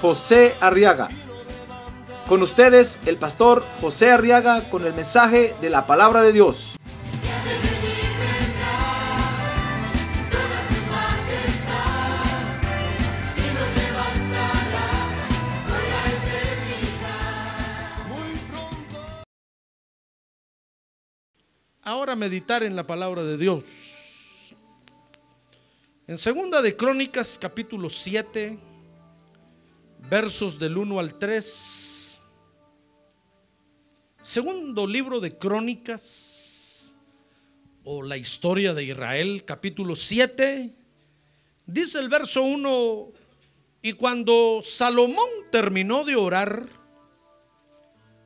José Arriaga. Con ustedes, el pastor José Arriaga con el mensaje de la palabra de Dios. Ahora meditar en la palabra de Dios. En segunda de Crónicas capítulo 7, versos del 1 al 3. Segundo libro de Crónicas o la historia de Israel capítulo 7. Dice el verso 1, y cuando Salomón terminó de orar,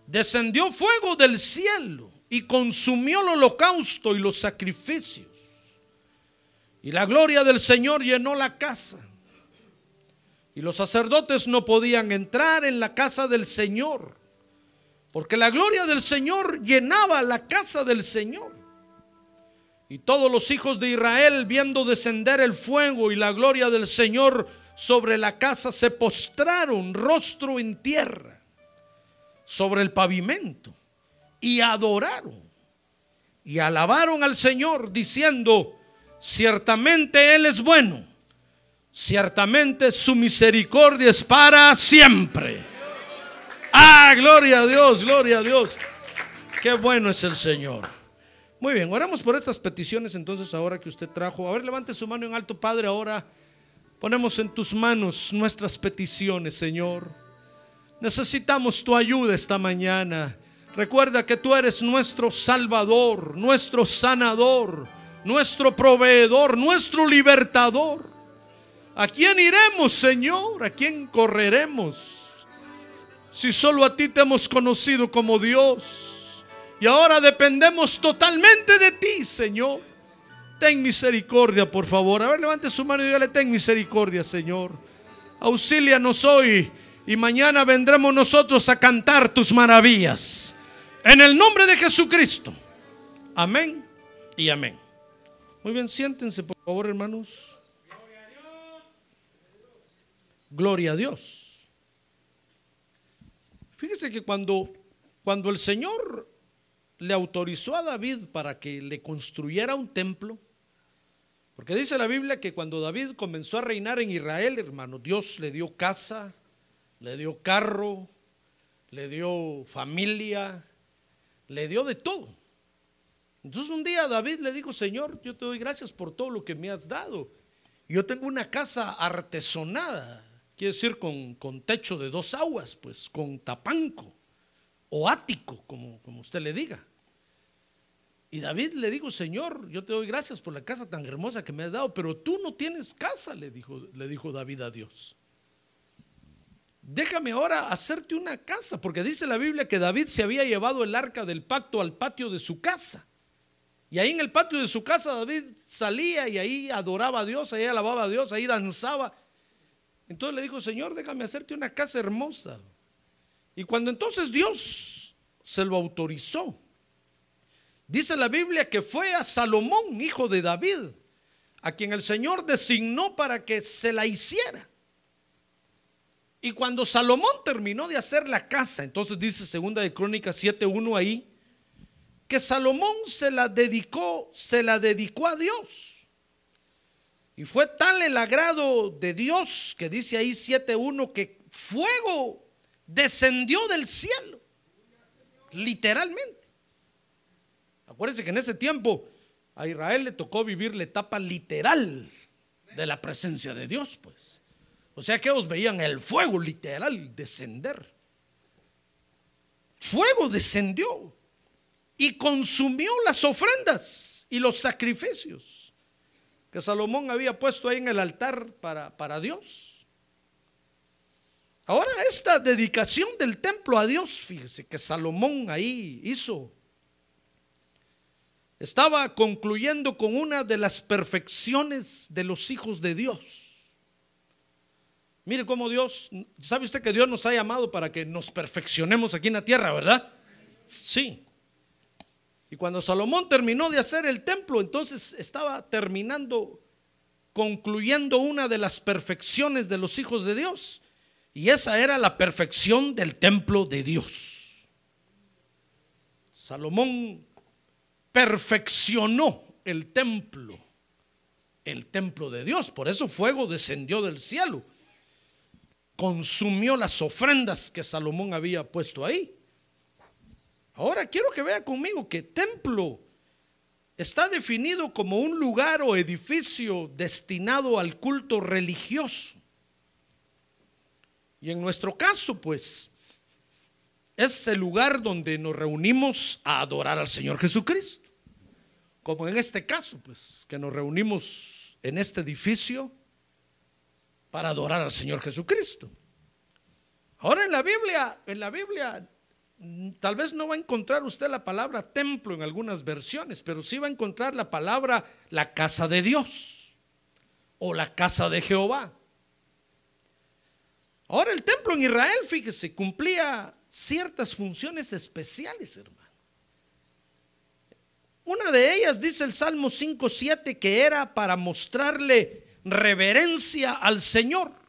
descendió fuego del cielo y consumió el holocausto y los sacrificios. Y la gloria del Señor llenó la casa. Y los sacerdotes no podían entrar en la casa del Señor, porque la gloria del Señor llenaba la casa del Señor. Y todos los hijos de Israel, viendo descender el fuego y la gloria del Señor sobre la casa, se postraron rostro en tierra, sobre el pavimento, y adoraron. Y alabaron al Señor, diciendo, ciertamente Él es bueno ciertamente su misericordia es para siempre. Ah, gloria a Dios, gloria a Dios. Qué bueno es el Señor. Muy bien, oramos por estas peticiones entonces ahora que usted trajo. A ver, levante su mano en alto, Padre, ahora ponemos en tus manos nuestras peticiones, Señor. Necesitamos tu ayuda esta mañana. Recuerda que tú eres nuestro Salvador, nuestro sanador, nuestro proveedor, nuestro libertador. ¿A quién iremos, Señor? ¿A quién correremos? Si solo a ti te hemos conocido como Dios y ahora dependemos totalmente de ti, Señor. Ten misericordia, por favor. A ver, levante su mano y dígale, ten misericordia, Señor. Auxílianos hoy y mañana vendremos nosotros a cantar tus maravillas. En el nombre de Jesucristo. Amén y amén. Muy bien, siéntense, por favor, hermanos. Gloria a Dios. Fíjese que cuando, cuando el Señor le autorizó a David para que le construyera un templo, porque dice la Biblia que cuando David comenzó a reinar en Israel, hermano, Dios le dio casa, le dio carro, le dio familia, le dio de todo. Entonces un día David le dijo, Señor, yo te doy gracias por todo lo que me has dado. Yo tengo una casa artesonada, quiere decir con, con, techo de dos aguas, pues con tapanco o ático, como, como usted le diga. Y David le dijo, Señor, yo te doy gracias por la casa tan hermosa que me has dado, pero tú no tienes casa, le dijo, le dijo David a Dios. Déjame ahora hacerte una casa, porque dice la Biblia que David se había llevado el arca del pacto al patio de su casa. Y ahí en el patio de su casa David salía y ahí adoraba a Dios, ahí alababa a Dios, ahí danzaba. Entonces le dijo, Señor, déjame hacerte una casa hermosa. Y cuando entonces Dios se lo autorizó, dice la Biblia que fue a Salomón, hijo de David, a quien el Señor designó para que se la hiciera. Y cuando Salomón terminó de hacer la casa, entonces dice segunda de Crónicas 7:1 ahí, que Salomón se la dedicó, se la dedicó a Dios. Y fue tal el agrado de Dios que dice ahí 7.1 que fuego descendió del cielo. Literalmente. Acuérdense que en ese tiempo a Israel le tocó vivir la etapa literal de la presencia de Dios, pues. O sea que ellos veían el fuego literal descender. Fuego descendió y consumió las ofrendas y los sacrificios que Salomón había puesto ahí en el altar para, para Dios. Ahora esta dedicación del templo a Dios, fíjese que Salomón ahí hizo, estaba concluyendo con una de las perfecciones de los hijos de Dios. Mire cómo Dios, ¿sabe usted que Dios nos ha llamado para que nos perfeccionemos aquí en la tierra, verdad? Sí. Y cuando Salomón terminó de hacer el templo, entonces estaba terminando, concluyendo una de las perfecciones de los hijos de Dios. Y esa era la perfección del templo de Dios. Salomón perfeccionó el templo, el templo de Dios. Por eso fuego descendió del cielo, consumió las ofrendas que Salomón había puesto ahí. Ahora quiero que vea conmigo que templo está definido como un lugar o edificio destinado al culto religioso. Y en nuestro caso, pues, es el lugar donde nos reunimos a adorar al Señor Jesucristo. Como en este caso, pues, que nos reunimos en este edificio para adorar al Señor Jesucristo. Ahora en la Biblia, en la Biblia tal vez no va a encontrar usted la palabra templo en algunas versiones, pero sí va a encontrar la palabra la casa de Dios o la casa de Jehová. Ahora el templo en Israel, fíjese, cumplía ciertas funciones especiales, hermano. Una de ellas dice el Salmo 5.7 que era para mostrarle reverencia al Señor.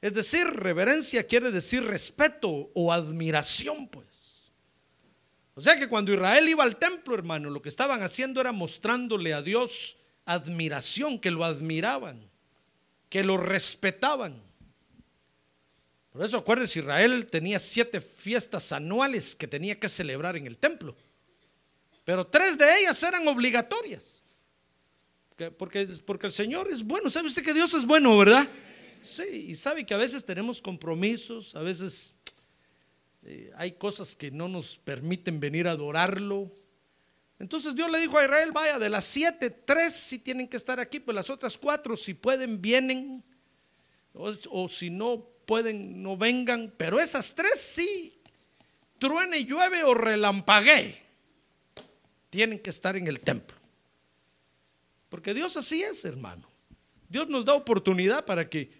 Es decir, reverencia quiere decir respeto o admiración, pues. O sea que cuando Israel iba al templo, hermano, lo que estaban haciendo era mostrándole a Dios admiración, que lo admiraban, que lo respetaban. Por eso acuérdense, Israel tenía siete fiestas anuales que tenía que celebrar en el templo. Pero tres de ellas eran obligatorias. Porque, porque el Señor es bueno. ¿Sabe usted que Dios es bueno, verdad? Sí, y sabe que a veces tenemos compromisos, a veces eh, hay cosas que no nos permiten venir a adorarlo. Entonces Dios le dijo a Israel, vaya, de las siete, tres si tienen que estar aquí, pues las otras cuatro, si pueden, vienen, o, si no pueden, no vengan, pero esas tres sí, truene, llueve o relampaguee, tienen que estar en el templo. Porque Dios así es, hermano. Dios nos da oportunidad para que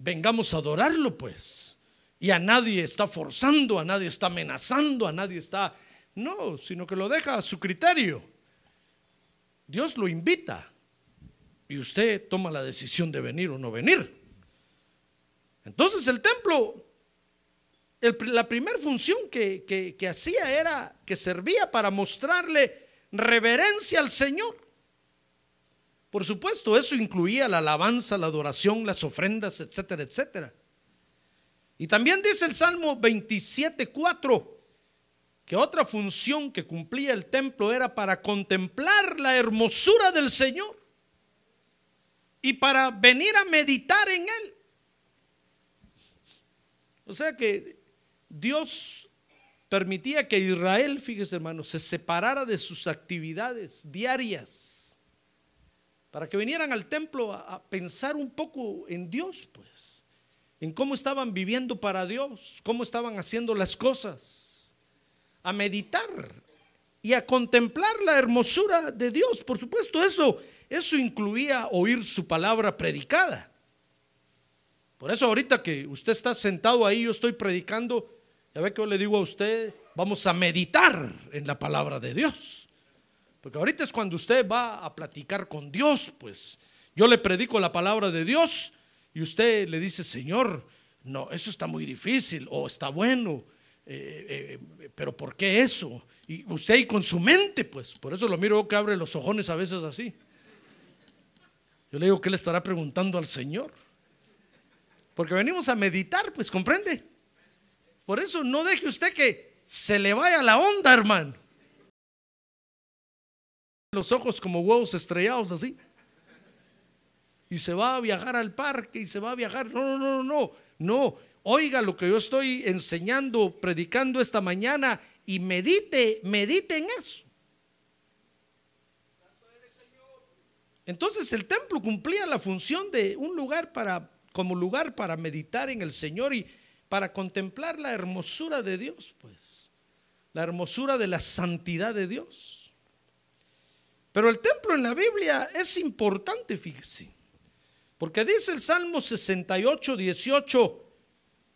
vengamos a adorarlo, pues. Y a nadie está forzando, a nadie está amenazando, a nadie está... No, sino que lo deja a su criterio. Dios lo invita y usted toma la decisión de venir o no venir. Entonces el templo, la primera función que, que hacía era que servía para mostrarle reverencia al Señor. Por supuesto, eso incluía la alabanza, la adoración, las ofrendas, etcétera, etcétera. Y también dice el Salmo 27.4 que otra función que cumplía el templo era para contemplar la hermosura del Señor y para venir a meditar en Él. O sea que Dios permitía que Israel, fíjese hermano, se separara de sus actividades diarias para que vinieran al templo a, pensar un poco en Dios, pues, en cómo estaban viviendo para Dios, cómo estaban haciendo las cosas, a meditar y a contemplar la hermosura de Dios. Por supuesto, eso, eso incluía oír su palabra predicada. Por eso ahorita que usted está sentado ahí, yo estoy predicando, ya ve que yo le digo a usted, vamos a meditar en la palabra de Dios. Porque ahorita es cuando usted va a platicar con Dios, pues yo le predico la palabra de Dios y usted le dice, Señor, no, eso está muy difícil o está bueno, eh, eh, pero ¿por qué eso? Y usted ahí con su mente, pues, por eso lo miro que abre los ojones a veces así. Yo le digo, ¿qué le estará preguntando al Señor? Porque venimos a meditar, pues, ¿comprende? Por eso no deje usted que se le vaya la onda, hermano los ojos como huevos estrellados así. Y se va a viajar al parque y se va a viajar. No, no, no, no, no. Oiga lo que yo estoy enseñando, predicando esta mañana y medite, medite en eso. Entonces el templo cumplía la función de un lugar para como lugar para meditar en el Señor y para contemplar la hermosura de Dios, pues, la hermosura de la santidad de Dios. Pero el templo en la Biblia es importante, fíjese, porque dice el Salmo 68, 18,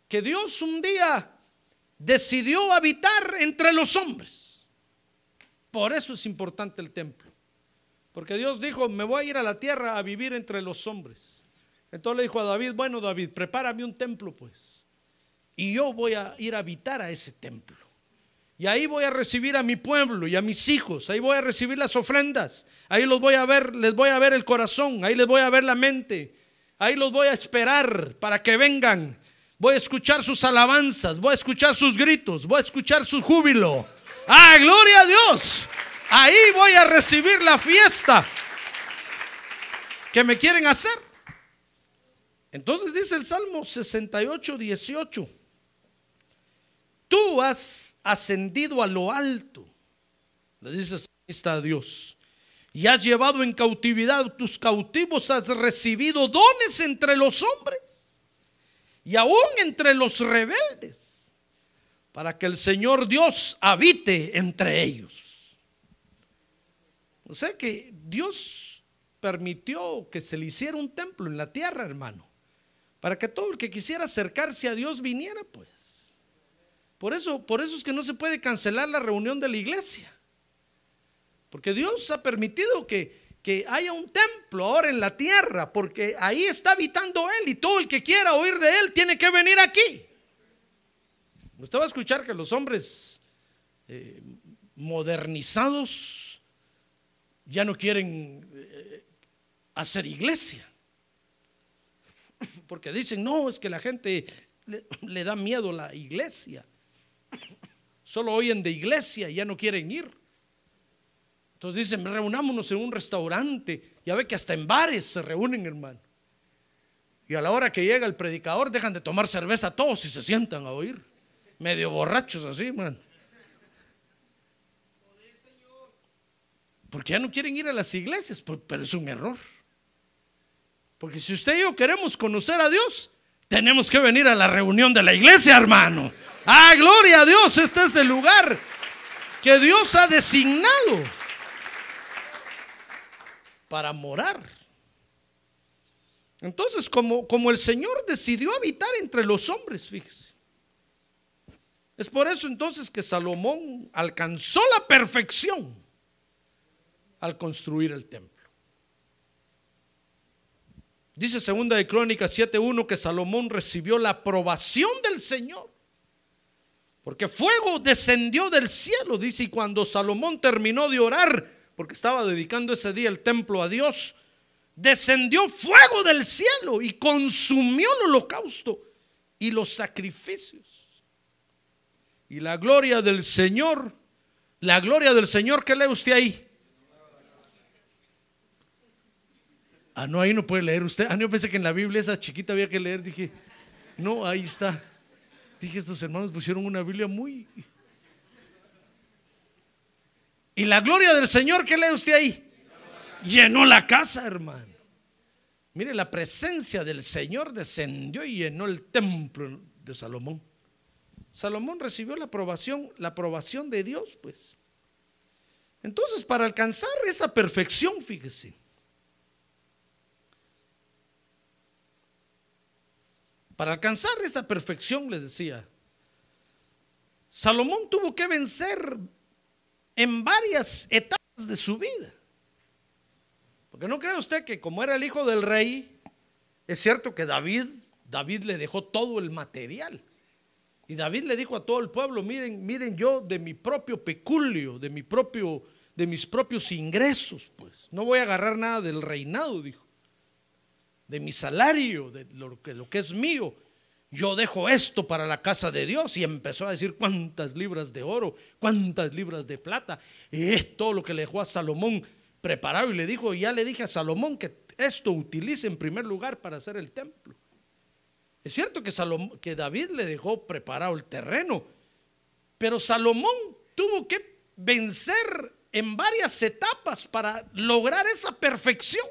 que Dios un día decidió habitar entre los hombres. Por eso es importante el templo. Porque Dios dijo, me voy a ir a la tierra a vivir entre los hombres. Entonces le dijo a David, bueno David, prepárame un templo pues. Y yo voy a ir a habitar a ese templo. Y ahí voy a recibir a mi pueblo y a mis hijos. Ahí voy a recibir las ofrendas. Ahí los voy a ver, les voy a ver el corazón. Ahí les voy a ver la mente. Ahí los voy a esperar para que vengan. Voy a escuchar sus alabanzas. Voy a escuchar sus gritos. Voy a escuchar su júbilo. ¡Ah, gloria a Dios! Ahí voy a recibir la fiesta que me quieren hacer. Entonces dice el Salmo 68, 18. Tú has ascendido a lo alto, le dice a Dios, y has llevado en cautividad tus cautivos, has recibido dones entre los hombres y aún entre los rebeldes, para que el Señor Dios habite entre ellos. O sea que Dios permitió que se le hiciera un templo en la tierra, hermano, para que todo el que quisiera acercarse a Dios viniera, pues. Por eso, por eso es que no se puede cancelar la reunión de la iglesia. Porque Dios ha permitido que, que haya un templo ahora en la tierra, porque ahí está habitando Él y todo el que quiera oír de Él tiene que venir aquí. Usted va a escuchar que los hombres eh, modernizados ya no quieren eh, hacer iglesia. Porque dicen, no, es que la gente le, da miedo la iglesia. Solo oyen de iglesia y ya no quieren ir. Entonces dicen, reunámonos en un restaurante. Ya ve que hasta en bares se reúnen, hermano. Y a la hora que llega el predicador, dejan de tomar cerveza todos y se sientan a oír. Medio borrachos así, hermano. Porque ya no quieren ir a las iglesias, pero es un error. Porque si usted y yo queremos conocer a Dios, tenemos que venir a la reunión de la iglesia, hermano. Ah, gloria a Dios, este es el lugar que Dios ha designado para morar. Entonces, como, como el Señor decidió habitar entre los hombres, fíjese. Es por eso entonces que Salomón alcanzó la perfección al construir el templo. Dice segunda de Crónicas 7:1 que Salomón recibió la aprobación del Señor. Porque fuego descendió del cielo, dice, y cuando Salomón terminó de orar, porque estaba dedicando ese día el templo a Dios, descendió fuego del cielo y consumió el holocausto y los sacrificios. Y la gloria del Señor, la gloria del Señor, ¿qué lee usted ahí? Ah, no, ahí no puede leer usted. Ah, no, yo pensé que en la Biblia esa chiquita había que leer. Dije, no, ahí está. Dije, estos hermanos pusieron una Biblia muy... Y la gloria del Señor, ¿qué lee usted ahí? Llenó la casa, hermano. Mire, la presencia del Señor descendió y llenó el templo de Salomón. Salomón recibió la aprobación, la aprobación de Dios, pues. Entonces, para alcanzar esa perfección, fíjese, Para alcanzar esa perfección, les decía, Salomón tuvo que vencer en varias etapas de su vida. Porque no cree usted que como era el hijo del rey, es cierto que David, David le dejó todo el material. Y David le dijo a todo el pueblo, miren, miren yo de mi propio peculio, de mi propio de mis propios ingresos, pues no voy a agarrar nada del reinado, dijo de mi salario, de lo que, lo que es mío. Yo dejo esto para la casa de Dios y empezó a decir cuántas libras de oro, cuántas libras de plata. Y es todo lo que le dejó a Salomón preparado y le dijo, ya le dije a Salomón que esto utilice en primer lugar para hacer el templo. Es cierto que, Salomón, que David le dejó preparado el terreno, pero Salomón tuvo que vencer en varias etapas para lograr esa perfección.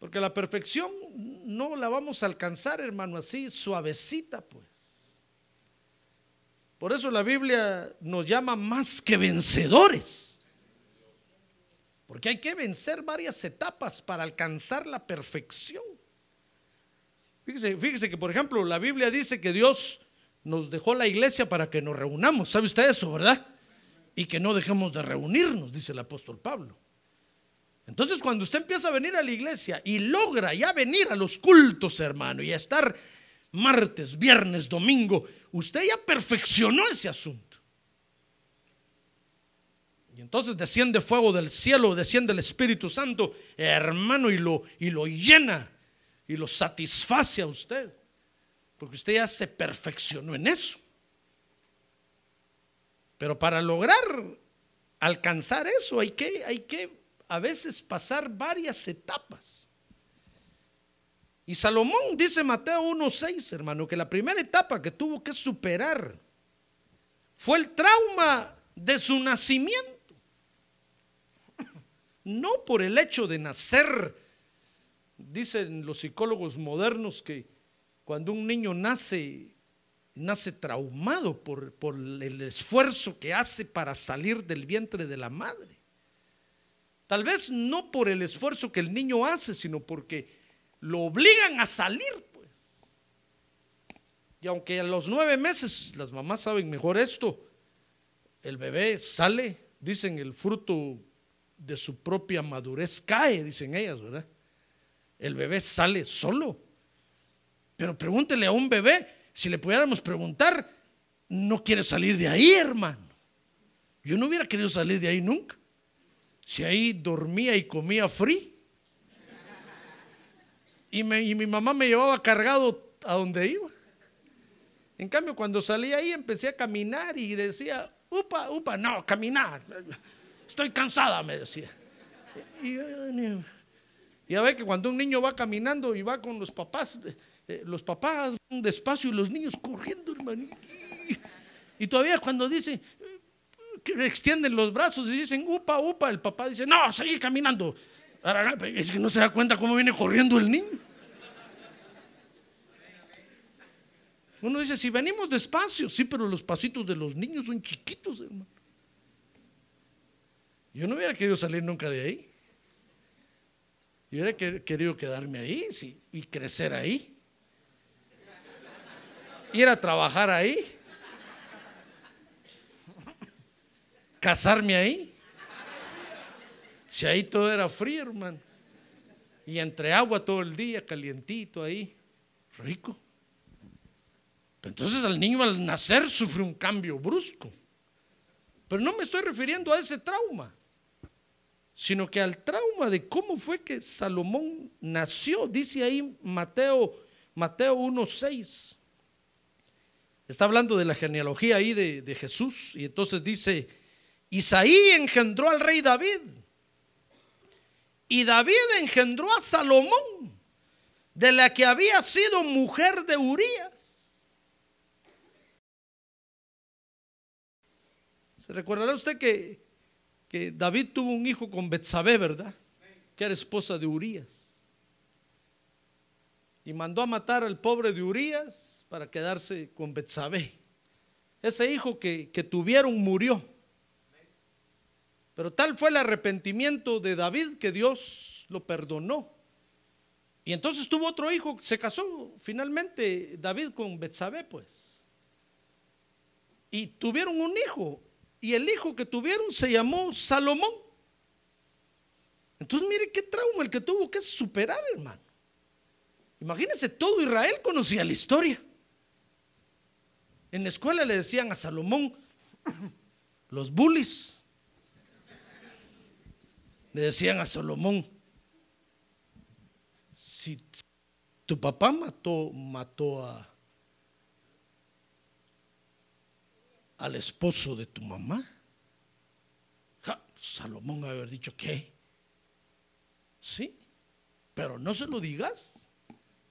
Porque la perfección no la vamos a alcanzar, hermano, así suavecita, pues. Por eso la Biblia nos llama más que vencedores. Porque hay que vencer varias etapas para alcanzar la perfección. Fíjese, fíjese que, por ejemplo, la Biblia dice que Dios nos dejó la iglesia para que nos reunamos. ¿Sabe usted eso, verdad? Y que no dejemos de reunirnos, dice el apóstol Pablo. Entonces, cuando usted empieza a venir a la iglesia y logra ya venir a los cultos, hermano, y a estar martes, viernes, domingo, usted ya perfeccionó ese asunto. Y entonces desciende fuego del cielo, desciende el Espíritu Santo, hermano, y lo, y lo llena y lo satisface a usted. Porque usted ya se perfeccionó en eso. Pero para lograr alcanzar eso hay que, hay que a veces pasar varias etapas. Y Salomón dice Mateo 1.6, hermano, que la primera etapa que tuvo que superar fue el trauma de su nacimiento. No por el hecho de nacer, dicen los psicólogos modernos que cuando un niño nace, nace traumado por, por el esfuerzo que hace para salir del vientre de la madre. Tal vez no por el esfuerzo que el niño hace, sino porque lo obligan a salir, pues. Y aunque a los nueve meses, las mamás saben mejor esto, el bebé sale, dicen el fruto de su propia madurez cae, dicen ellas, ¿verdad? El bebé sale solo. Pero pregúntele a un bebé, si le pudiéramos preguntar, no quiere salir de ahí, hermano. Yo no hubiera querido salir de ahí nunca. Si ahí dormía y comía free. Y, mi mamá me llevaba cargado a donde iba. En cambio, cuando salí ahí empecé a caminar y decía, upa, upa, no, caminar. Estoy cansada, me decía. Y, y a ver que cuando un niño va caminando y va con los papás, eh, los papás van despacio y los niños corriendo, hermano. Y todavía cuando dicen, extienden los brazos y dicen, upa, upa, el papá dice, no, sigue caminando. Es que no se da cuenta cómo viene corriendo el niño. Uno dice, si venimos despacio, sí, pero los pasitos de los niños son chiquitos, hermano. Yo no hubiera querido salir nunca de ahí. Yo hubiera querido quedarme ahí sí, y crecer ahí. Ir a trabajar ahí. Casarme ahí. Si ahí todo era frío, hermano. Y entre agua todo el día, calientito ahí, rico. Entonces al niño al nacer sufre un cambio brusco. Pero no me estoy refiriendo a ese trauma, sino que al trauma de cómo fue que Salomón nació. Dice ahí Mateo, Mateo 1.6. Está hablando de la genealogía ahí de, de Jesús. Y entonces dice, Isaí engendró al rey David. Y David engendró a Salomón, de la que había sido mujer de Urías. ¿Se recordará usted que, que David tuvo un hijo con Betsabé, verdad? Que era esposa de Urías. Y mandó a matar al pobre de Urías para quedarse con Betsabé. Ese hijo que, que tuvieron murió. Pero tal fue el arrepentimiento de David que Dios lo perdonó. Y entonces tuvo otro hijo, se casó finalmente David con Betsabé, pues. Y tuvieron un hijo, y el hijo que tuvieron se llamó Salomón. Entonces mire qué trauma el que tuvo que superar, hermano. Imagínense, todo Israel conocía la historia. En la escuela le decían a Salomón los bullies le decían a Salomón, si tu papá mató, mató a, al esposo de tu mamá, Salomón haber dicho que sí, pero no se lo digas,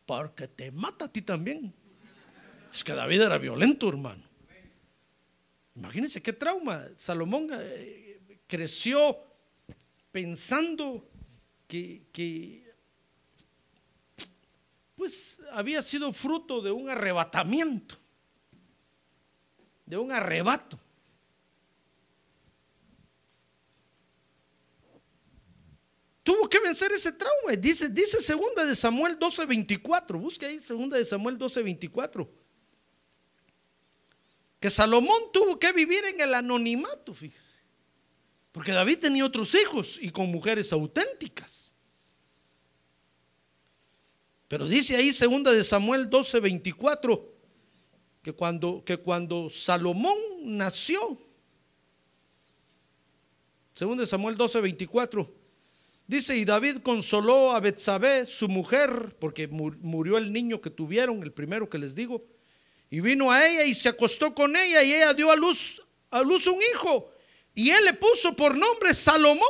porque te mata a ti también. Es que David era violento, hermano. Imagínense qué trauma. Salomón eh, creció pensando que, pues había sido fruto de un arrebatamiento, de un arrebato. Tuvo que vencer ese trauma. Dice, dice segunda de Samuel 12:24. Busque ahí segunda de Samuel 12:24. Que Salomón tuvo que vivir en el anonimato, fíjese. Porque David tenía otros hijos y con mujeres auténticas. Pero dice ahí segunda de Samuel 12:24 que cuando que cuando Salomón nació segunda de Samuel 12:24 Dice, y David consoló a Betsabé, su mujer, porque murió el niño que tuvieron, el primero que les digo, y vino a ella y se acostó con ella y ella dio a luz a luz un hijo y él le puso por nombre Salomón.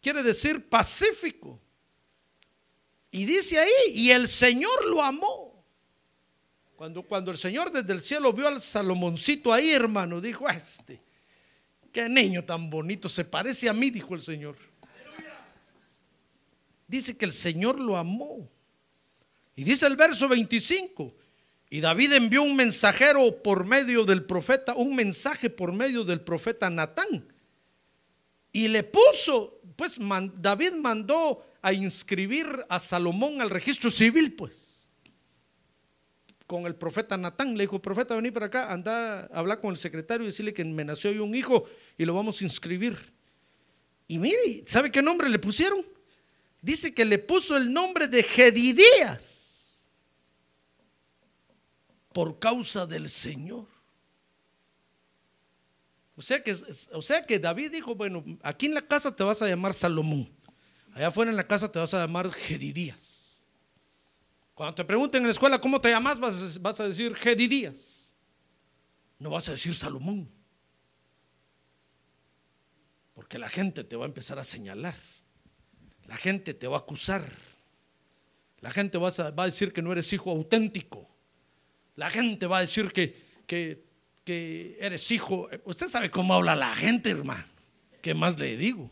Quiere decir pacífico. Y dice ahí, y el Señor lo amó. Cuando, cuando el Señor desde el cielo vio al Salomoncito ahí, hermano, dijo, este, qué niño tan bonito, se parece a mí, dijo el Señor dice que el Señor lo amó. Y dice el verso 25, y David envió un mensajero por medio del profeta, un mensaje por medio del profeta Natán. Y le puso, pues David mandó a inscribir a Salomón al registro civil, pues. Con el profeta Natán, le dijo, profeta, vení para acá, anda a hablar con el secretario y decirle que me nació hoy un hijo y lo vamos a inscribir. Y mire, ¿sabe qué nombre le pusieron? dice que le puso el nombre de Gedidías por causa del Señor. O sea, que, o sea que David dijo, bueno, aquí en la casa te vas a llamar Salomón, allá afuera en la casa te vas a llamar Gedidías. Cuando te pregunten en la escuela cómo te llamas, vas, a decir Gedidías. No vas a decir Salomón. Porque la gente te va a empezar a señalar. La gente te va a acusar. La gente va a, decir que no eres hijo auténtico. La gente va a decir que, que, que eres hijo. Usted sabe cómo habla la gente, hermano. ¿Qué más le digo?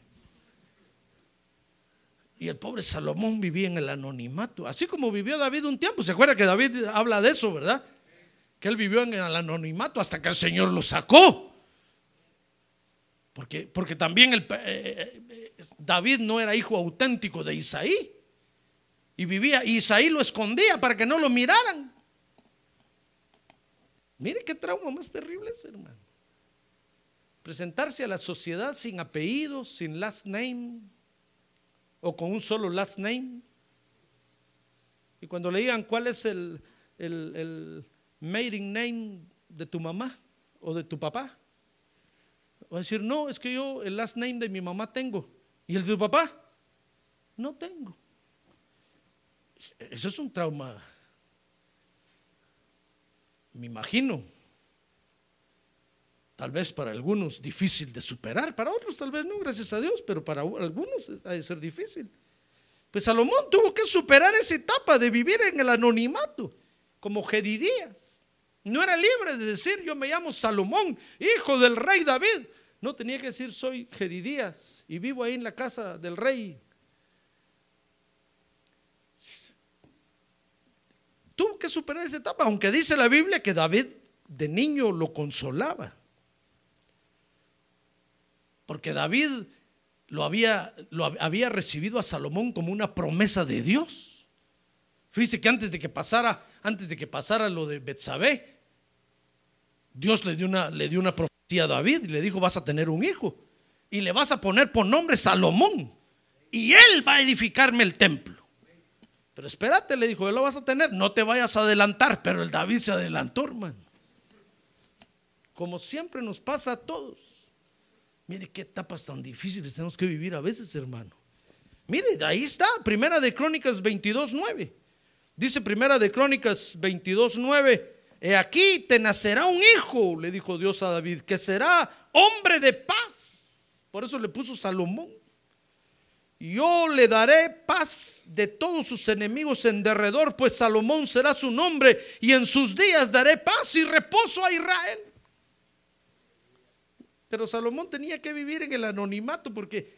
Y el pobre Salomón vivía en el anonimato, así como vivió David un tiempo. ¿Se acuerda que David habla de eso, verdad? Que él vivió en el anonimato hasta que el Señor lo sacó. Porque, porque también el, eh, eh, David no era hijo auténtico de Isaí. Y vivía, y Isaí lo escondía para que no lo miraran. Mire qué trauma más terrible es, hermano. Presentarse a la sociedad sin apellido, sin last name, o con un solo last name. Y cuando le digan cuál es el, el, el maiden name de tu mamá o de tu papá, Va a decir, no, es que yo el last name de mi mamá tengo. ¿Y el de tu papá? No tengo. Eso es un trauma. Me imagino. Tal vez para algunos difícil de superar, para otros tal vez no, gracias a Dios, pero para algunos ha de ser difícil. Pues Salomón tuvo que superar esa etapa de vivir en el anonimato, como Gedidías. No era libre de decir, yo me llamo Salomón, hijo del rey David. No, tenía que decir, soy Gedidías y vivo ahí en la casa del rey. Tuvo que superar esa etapa, aunque dice la Biblia que David de niño lo consolaba. Porque David lo había, recibido a Salomón como una promesa de Dios. Fíjese que antes de que pasara, antes de que pasara lo de Betsabé, Dios le dio una, le dio una promesa a David y le dijo, vas a tener un hijo y le vas a poner por nombre Salomón y él va a edificarme el templo. Espérate, le dijo, él lo vas a tener, no te vayas a adelantar, pero el David se adelantó, hermano. Como siempre nos pasa a todos. Mire qué etapas tan difíciles tenemos que vivir a veces, hermano. Mire, ahí está, Primera de Crónicas 22.9. Dice Primera de Crónicas 22.9 He aquí te nacerá un hijo, le dijo Dios a David, que será hombre de paz. Por eso le puso Salomón. Yo le daré paz de todos sus enemigos en derredor, pues Salomón será su nombre y en sus días daré paz y reposo a Israel. Pero Salomón tenía que vivir en el anonimato porque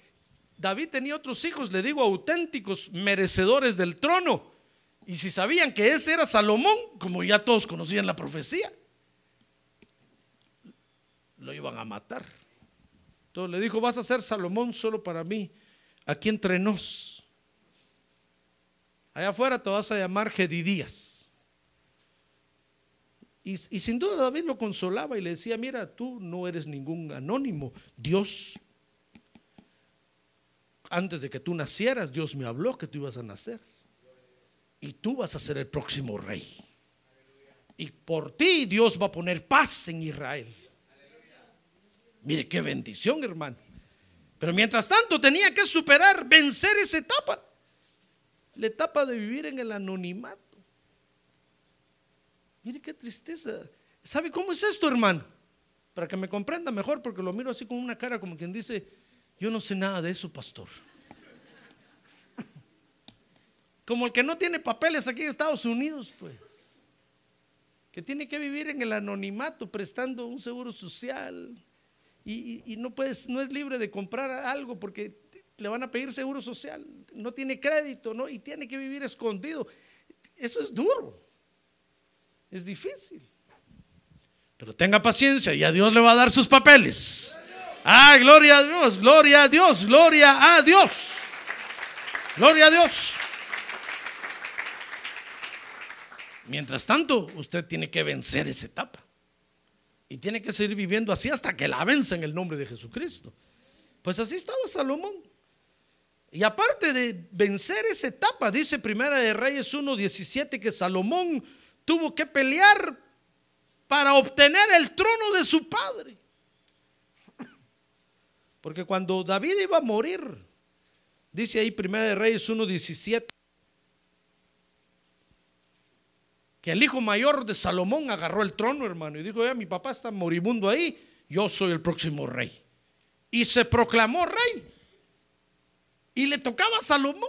David tenía otros hijos, le digo, auténticos, merecedores del trono. Y si sabían que ese era Salomón, como ya todos conocían la profecía, lo iban a matar. Entonces le dijo, vas a ser Salomón solo para mí, aquí entre nos. Allá afuera te vas a llamar Gedidías. Y, y sin duda David lo consolaba y le decía, mira, tú no eres ningún anónimo, Dios antes de que tú nacieras, Dios me habló que tú ibas a nacer. Y tú vas a ser el próximo rey. Y por ti Dios va a poner paz en Israel. Mire qué bendición, hermano. Pero mientras tanto tenía que superar, vencer esa etapa. La etapa de vivir en el anonimato. Mire qué tristeza. ¿Sabe cómo es esto, hermano? Para que me comprenda mejor, porque lo miro así con una cara como quien dice, yo no sé nada de eso, pastor. Como el que no tiene papeles aquí en Estados Unidos, pues. Que tiene que vivir en el anonimato prestando un seguro social. Y, no, puedes, no es libre de comprar algo porque le van a pedir seguro social. No tiene crédito, ¿no? Y tiene que vivir escondido. Eso es duro. Es difícil. Pero tenga paciencia y a Dios le va a dar sus papeles. Ah, gloria a Dios, gloria a Dios, gloria a Dios. Gloria a Dios. Mientras tanto, usted tiene que vencer esa etapa. Y tiene que seguir viviendo así hasta que la vence en el nombre de Jesucristo. Pues así estaba Salomón. Y aparte de vencer esa etapa, dice Primera de Reyes 1.17 que Salomón tuvo que pelear para obtener el trono de su padre. Porque cuando David iba a morir, dice ahí Primera de Reyes 1:17, que el hijo mayor de Salomón agarró el trono, hermano, y dijo, ya mi papá está moribundo ahí, yo soy el próximo rey. Y se proclamó rey. Y le tocaba a Salomón.